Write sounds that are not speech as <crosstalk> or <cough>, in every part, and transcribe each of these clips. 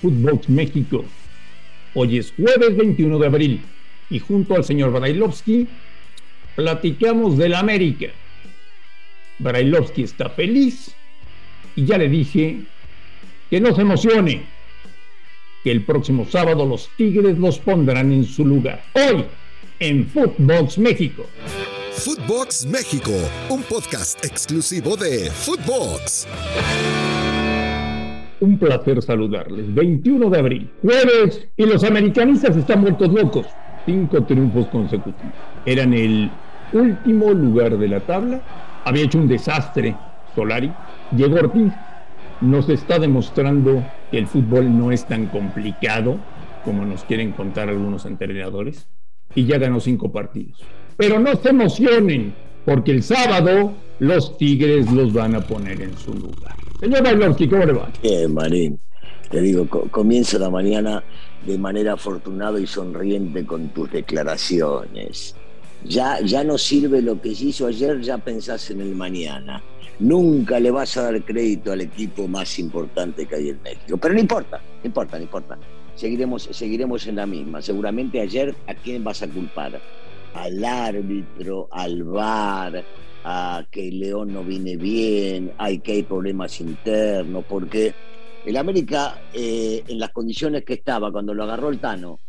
Footbox México. Hoy es jueves 21 de abril y junto al señor Brailovsky platicamos del América. Brailovsky está feliz y ya le dije que no se emocione, que el próximo sábado los Tigres los pondrán en su lugar. Hoy en Footbox México. Footbox México, un podcast exclusivo de Footbox. Un placer saludarles. 21 de abril, jueves, y los americanistas están muertos locos. Cinco triunfos consecutivos. Eran el último lugar de la tabla. Había hecho un desastre Solari. Llegó Ortiz. Nos está demostrando que el fútbol no es tan complicado como nos quieren contar algunos entrenadores. Y ya ganó cinco partidos. Pero no se emocionen, porque el sábado los Tigres los van a poner en su lugar. Señor Bailowski, ¿cómo le va? Bien, Marín. Te digo, comienzo la mañana de manera afortunada y sonriente con tus declaraciones. Ya, ya no sirve lo que hizo ayer, ya pensás en el mañana. Nunca le vas a dar crédito al equipo más importante que hay en México. Pero no importa, no importa, no importa. Seguiremos, seguiremos en la misma. Seguramente ayer, ¿a quién vas a culpar? Al árbitro, al VAR, a que León no viene bien, hay que hay problemas internos, porque el América, eh, en las condiciones que estaba cuando lo agarró el Tano,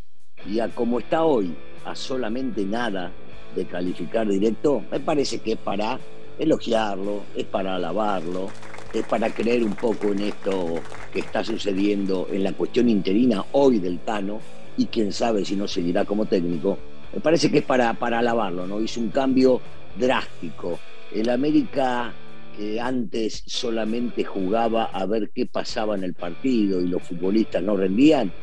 y a como está hoy, a solamente nada de calificar directo, me parece que es para elogiarlo, es para alabarlo, es para creer un poco en esto que está sucediendo en la cuestión interina hoy del Tano, y quién sabe si no seguirá como técnico. Me parece que es para, para alabarlo, ¿no? Hizo un cambio drástico. El América que antes solamente jugaba a ver qué pasaba en el partido y los futbolistas no rendían,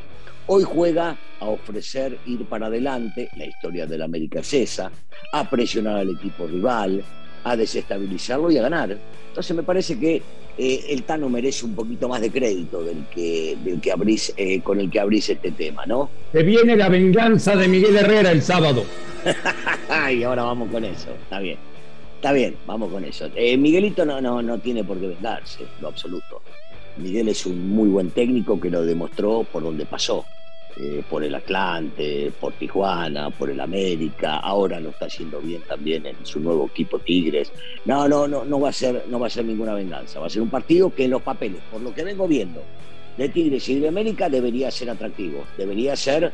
hoy juega a ofrecer ir para adelante, la historia del América es esa, a presionar al equipo rival, a desestabilizarlo y a ganar. Entonces me parece que eh, el Tano merece un poquito más de crédito del que, del que abrís, eh, con el que abrís este tema, ¿no? Se viene la venganza de Miguel Herrera el sábado. <laughs> y ahora vamos con eso, está bien. Está bien, vamos con eso. Eh, Miguelito no, no, no tiene por qué vengarse, lo absoluto. Miguel es un muy buen técnico que lo demostró por donde pasó. Eh, por el Atlante, por Tijuana, por el América, ahora lo está haciendo bien también en su nuevo equipo Tigres. No, no, no, no va a ser, no va a ser ninguna venganza, va a ser un partido que en los papeles, por lo que vengo viendo, de Tigres y de América debería ser atractivo, debería ser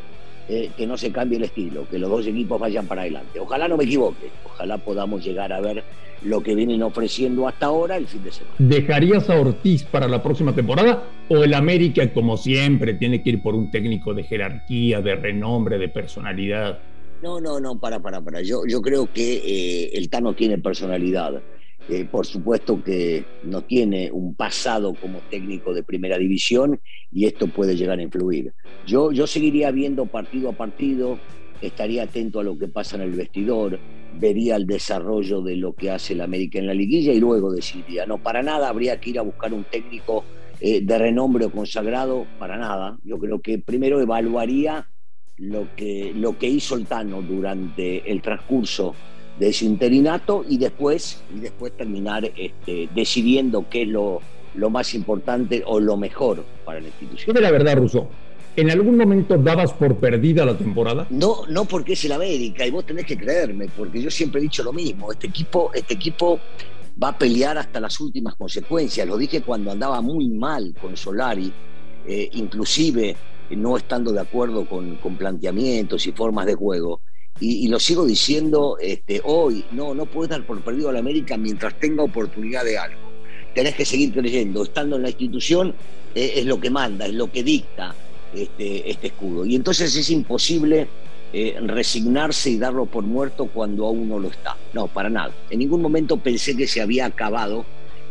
eh, que no se cambie el estilo, que los dos equipos vayan para adelante. Ojalá no me equivoque, ojalá podamos llegar a ver lo que vienen ofreciendo hasta ahora el fin de semana. ¿Dejarías a Ortiz para la próxima temporada o el América, como siempre, tiene que ir por un técnico de jerarquía, de renombre, de personalidad? No, no, no, para, para, para. Yo, yo creo que eh, el Tano tiene personalidad. Eh, por supuesto que no tiene un pasado como técnico de primera división y esto puede llegar a influir. Yo, yo seguiría viendo partido a partido, estaría atento a lo que pasa en el vestidor, vería el desarrollo de lo que hace el América en la liguilla y luego decidiría. No, para nada habría que ir a buscar un técnico eh, de renombre o consagrado, para nada. Yo creo que primero evaluaría lo que, lo que hizo el Tano durante el transcurso de ese interinato y después, y después terminar este, decidiendo qué es lo, lo más importante o lo mejor para la institución. de la verdad, Russo? ¿En algún momento dabas por perdida la temporada? No, no porque es el América y vos tenés que creerme, porque yo siempre he dicho lo mismo. Este equipo, este equipo va a pelear hasta las últimas consecuencias. Lo dije cuando andaba muy mal con Solari, eh, inclusive no estando de acuerdo con, con planteamientos y formas de juego y, lo sigo diciendo este, hoy, no, no puedes dar por perdido a la América mientras tenga oportunidad de algo. Tenés que seguir creyendo, estando en la institución eh, es lo que manda, es lo que dicta este, este escudo. Y entonces es imposible eh, resignarse y darlo por muerto cuando aún no lo está. No, para nada. En ningún momento pensé que se había acabado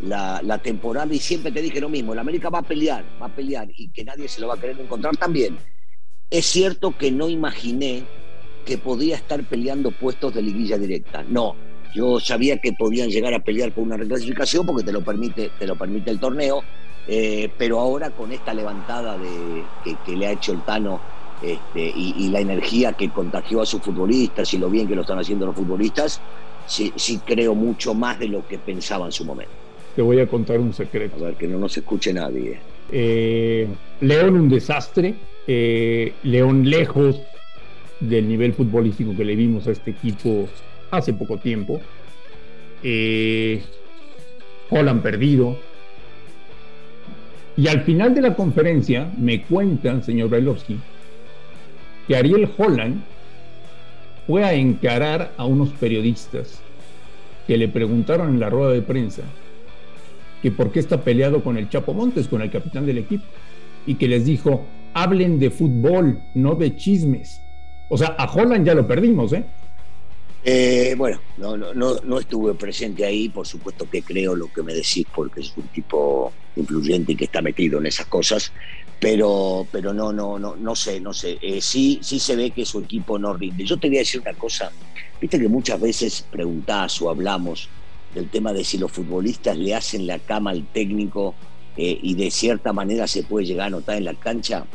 la, la, temporada y siempre te dije lo mismo, la América va a pelear, va a pelear y que nadie se lo va a querer encontrar también. Es cierto que no imaginé que podía estar peleando puestos de liguilla directa. No, yo sabía que podían llegar a pelear por una reclasificación porque te lo permite, te lo permite el torneo, eh, pero ahora con esta levantada de, que, le ha hecho el Tano este, y, la energía que contagió a sus futbolistas y lo bien que lo están haciendo los futbolistas, sí, sí creo mucho más de lo que pensaba en su momento. Te voy a contar un secreto. A ver, que no nos escuche nadie. Eh, León un desastre, eh, León lejos del nivel futbolístico que le vimos a este equipo hace poco tiempo. Eh, Holland perdido. Y al final de la conferencia me cuentan, señor Bailovsky, que Ariel Holland fue a encarar a unos periodistas que le preguntaron en la rueda de prensa que por qué está peleado con el Chapo Montes, con el capitán del equipo, y que les dijo, hablen de fútbol, no de chismes. O sea, a Holland ya lo perdimos, ¿eh? eh bueno, no, no, no, estuve presente ahí, por supuesto que creo lo que me decís porque es un tipo influyente y que está metido en esas cosas, pero, pero no, no, no, no sé, no sé. Eh, sí, sí se ve que su equipo no rinde. Yo te voy a decir una cosa, viste que muchas veces preguntás o hablamos del tema de si los futbolistas le hacen la cama al técnico eh, y de cierta manera se puede llegar a notar en la cancha.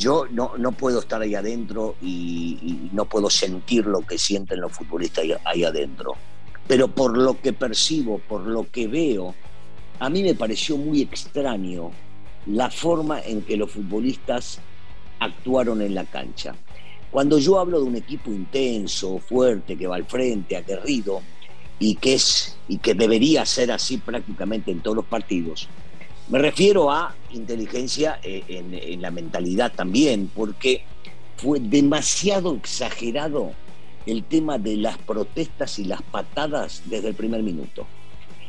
Yo no, no puedo estar ahí adentro y, no puedo sentir lo que sienten los futbolistas ahí, adentro. Pero por lo que percibo, por lo que veo, a mí me pareció muy extraño la forma en que los futbolistas actuaron en la cancha. Cuando yo hablo de un equipo intenso, fuerte, que va al frente, aguerrido, y que, es, y que debería ser así prácticamente en todos los partidos. Me refiero a inteligencia eh, en, la mentalidad también, porque fue demasiado exagerado el tema de las protestas y las patadas desde el primer minuto.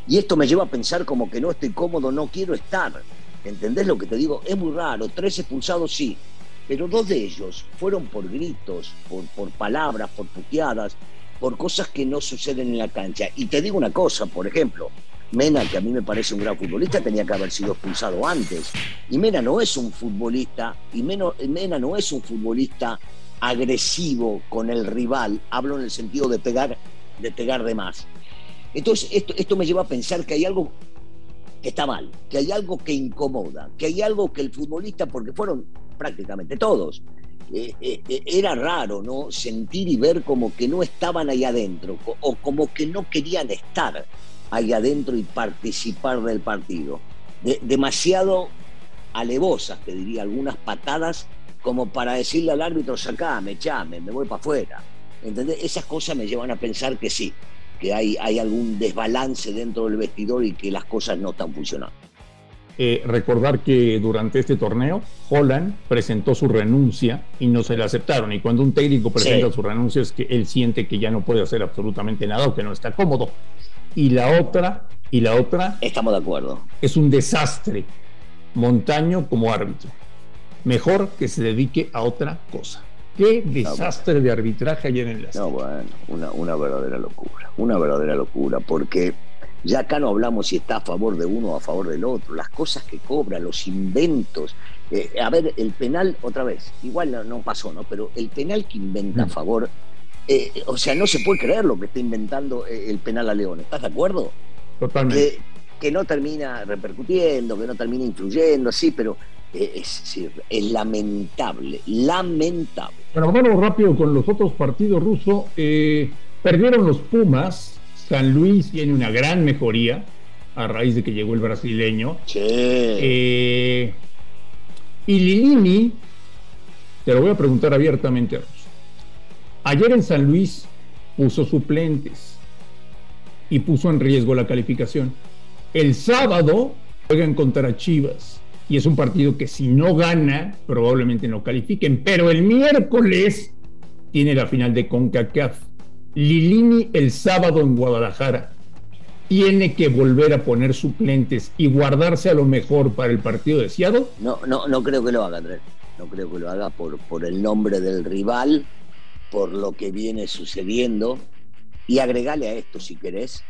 Y esto me lleva a pensar como que no estoy cómodo, no quiero estar. ¿Entendés lo que te digo? Es muy raro, tres expulsados sí, pero dos de ellos fueron por gritos, por, por palabras, por puteadas, por cosas que no suceden en la cancha. Y te digo una cosa, por ejemplo, Mena, que a mí me parece un gran futbolista, tenía que haber sido expulsado antes. Y Mena no es un futbolista, y Mena no es un futbolista agresivo con el rival, hablo en el sentido de pegar de, pegar de más. Entonces, esto, esto me lleva a pensar que hay algo que está mal, que hay algo que incomoda, que hay algo que el futbolista, porque fueron prácticamente todos, eh, eh, eh, era raro, ¿no? Sentir y ver como que no estaban ahí adentro, o como que no querían estar ahí adentro y participar del partido. demasiado alevosas, te diría, algunas patadas como para decirle al árbitro, sacame, echame, me voy para afuera. ¿Entendés? Esas cosas me llevan a pensar que sí, que hay, hay algún desbalance dentro del vestidor y que las cosas no están funcionando. Eh, recordar que durante este torneo Holland presentó su renuncia y no se la aceptaron. Y cuando un técnico presenta su renuncia es que él siente que ya no puede hacer absolutamente nada o que no está cómodo. Y la otra, y la otra. Estamos de acuerdo. Es un desastre. Montaño como árbitro. Mejor que se dedique a otra cosa. Qué desastre de arbitraje hay en el No, bueno, una, una verdadera locura. Una verdadera locura. Porque ya acá no hablamos si está a favor de uno o a favor del otro, las cosas que cobra, los inventos. Eh, a ver, el penal, otra vez, igual no, pasó, ¿no? Pero el penal que inventa a mm. favor, eh, o sea, no se puede creer lo que está inventando eh, el penal a León, ¿estás de acuerdo? Totalmente. Que, no termina repercutiendo, que no termina influyendo, sí, pero es, es lamentable, lamentable. Bueno, vamos rápido con los otros partidos rusos. perdieron los Pumas San Luis tiene una gran mejoría a raíz de que llegó el brasileño. Eh, y Lilini, te lo voy a preguntar abiertamente a Ayer en San Luis puso suplentes y puso en riesgo la calificación. El sábado juegan contra Chivas y es un partido que si no gana probablemente no califiquen, pero el miércoles tiene la final de CONCACAF Lilini el sábado en Guadalajara tiene que volver a poner suplentes y guardarse a lo mejor para el partido de Seattle? No, no, no creo que lo haga, Andrés. No creo que lo haga por, por el nombre del rival, por lo que viene sucediendo. Y agregale a esto, si querés,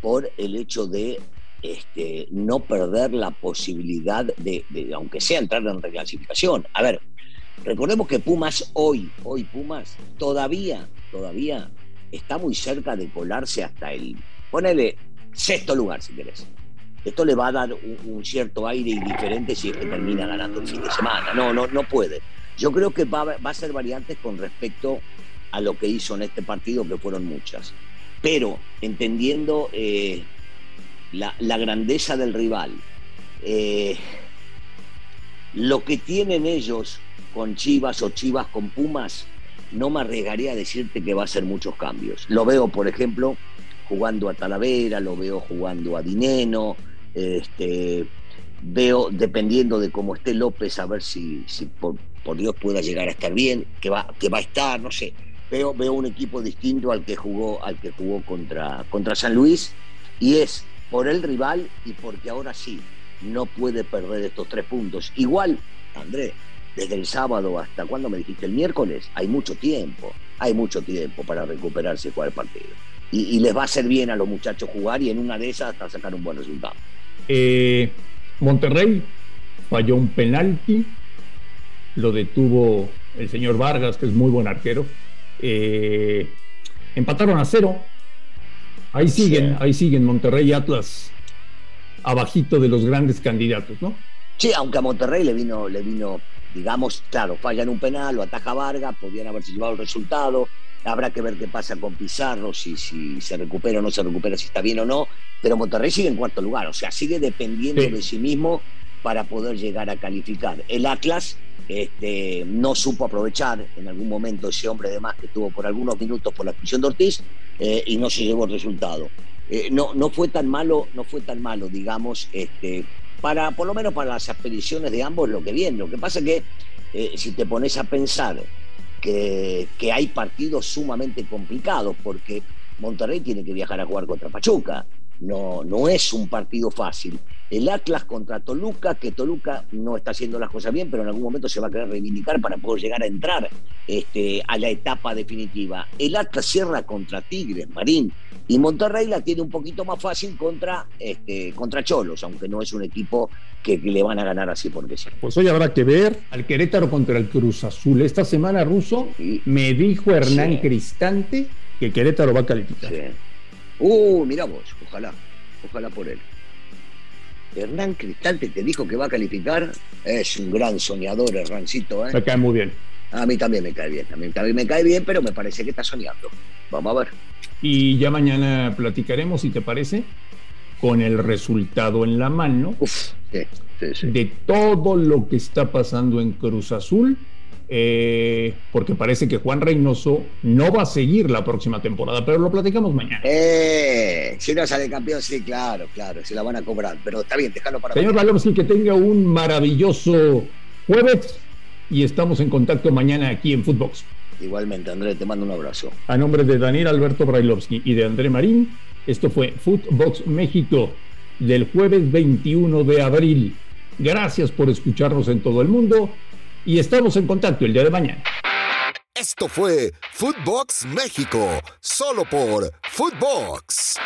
por el hecho de este, no perder la posibilidad de, aunque sea entrar en reclasificación. A ver, recordemos que Pumas hoy, hoy Pumas, todavía, todavía está muy cerca de colarse hasta el, ponele sexto lugar si querés. Esto le va a dar un, cierto aire diferente si es que termina ganando el fin de semana. No, no, no puede. Yo creo que va, va a ser variantes con respecto a lo que hizo en este partido, que fueron muchas. Pero entendiendo eh, la, grandeza del rival, eh, Lo que tienen ellos con Chivas o Chivas con Pumas, no me arriesgaría a decirte que va a ser muchos cambios. Lo veo, por ejemplo, jugando a Talavera, lo veo jugando a Dineno, este, veo, dependiendo de cómo esté López, a ver si, si por, Dios pueda llegar a estar bien, que va, que va a estar, no sé. Veo, veo un equipo distinto al que jugó, al que jugó contra, contra San Luis, y es por el rival y porque ahora sí, no puede perder estos tres puntos. Igual, André, desde el sábado hasta cuando me dijiste el miércoles, hay mucho tiempo, hay mucho tiempo para recuperarse y jugar el partido. Y, les va a hacer bien a los muchachos jugar y en una de esas hasta sacar un buen resultado. Eh, Monterrey falló un penalti, lo detuvo el señor Vargas, que es muy buen arquero. Eh, empataron a cero. Ahí siguen, ahí siguen Monterrey y Atlas abajito de los grandes candidatos, ¿no? Sí, aunque a Monterrey le vino, le vino, digamos, claro, fallan un penal, lo ataja Vargas, podrían haberse llevado el resultado. Habrá que ver qué pasa con Pizarro, si, si se recupera o no se recupera, si está bien o no. Pero Monterrey sigue en cuarto lugar, o sea, sigue dependiendo de sí mismo para poder llegar a calificar. El Atlas este, no supo aprovechar en algún momento ese hombre de más que tuvo por algunos minutos por la expulsión de Ortiz eh, y no se llevó el resultado. Eh, no, no fue tan malo, no fue tan malo, digamos, este, para, por lo menos para las expediciones de ambos lo que viene. Lo que pasa es que eh, si te pones a pensar que, que, hay partidos sumamente complicados, porque Monterrey tiene que viajar a jugar contra Pachuca, no, no es un partido fácil. El Atlas contra Toluca, que Toluca no está haciendo las cosas bien, pero en algún momento se va a querer reivindicar para poder llegar a entrar este, a la etapa definitiva. El Atlas cierra contra Tigres, Marín, y Monterrey la tiene un poquito más fácil contra, este, contra Cholos, aunque no es un equipo que, le van a ganar así porque sí. Pues hoy habrá que ver al Querétaro contra el Cruz Azul. Esta semana, Ruso, me dijo Hernán Cristante que Querétaro va a calificar. Uh, mira vos, ojalá, ojalá por él. Hernán Cristante te dijo que va a calificar. Es un gran soñador, Hernancito. ¿eh? Me cae muy bien. A mí también me cae bien, también, también me cae bien, pero me parece que está soñando. Vamos a ver. Y ya mañana platicaremos, si te parece, con el resultado en la mano Uf, sí, sí, sí. de todo lo que está pasando en Cruz Azul eh, porque parece que Juan Reynoso no va a seguir la próxima temporada, pero lo platicamos mañana. Eh, si no sale campeón, sí, claro, claro, se la van a cobrar, pero está bien, déjalo para Señor Valomsky, que tenga un maravilloso jueves y estamos en contacto mañana aquí en Footbox. Igualmente, André, te mando un abrazo. A nombre de Daniel Alberto Brailovsky y de André Marín, esto fue Footbox México del jueves 21 de abril. Gracias por escucharnos en todo el mundo y estamos en contacto el día de mañana. Esto fue Footbox México, solo por Footbox.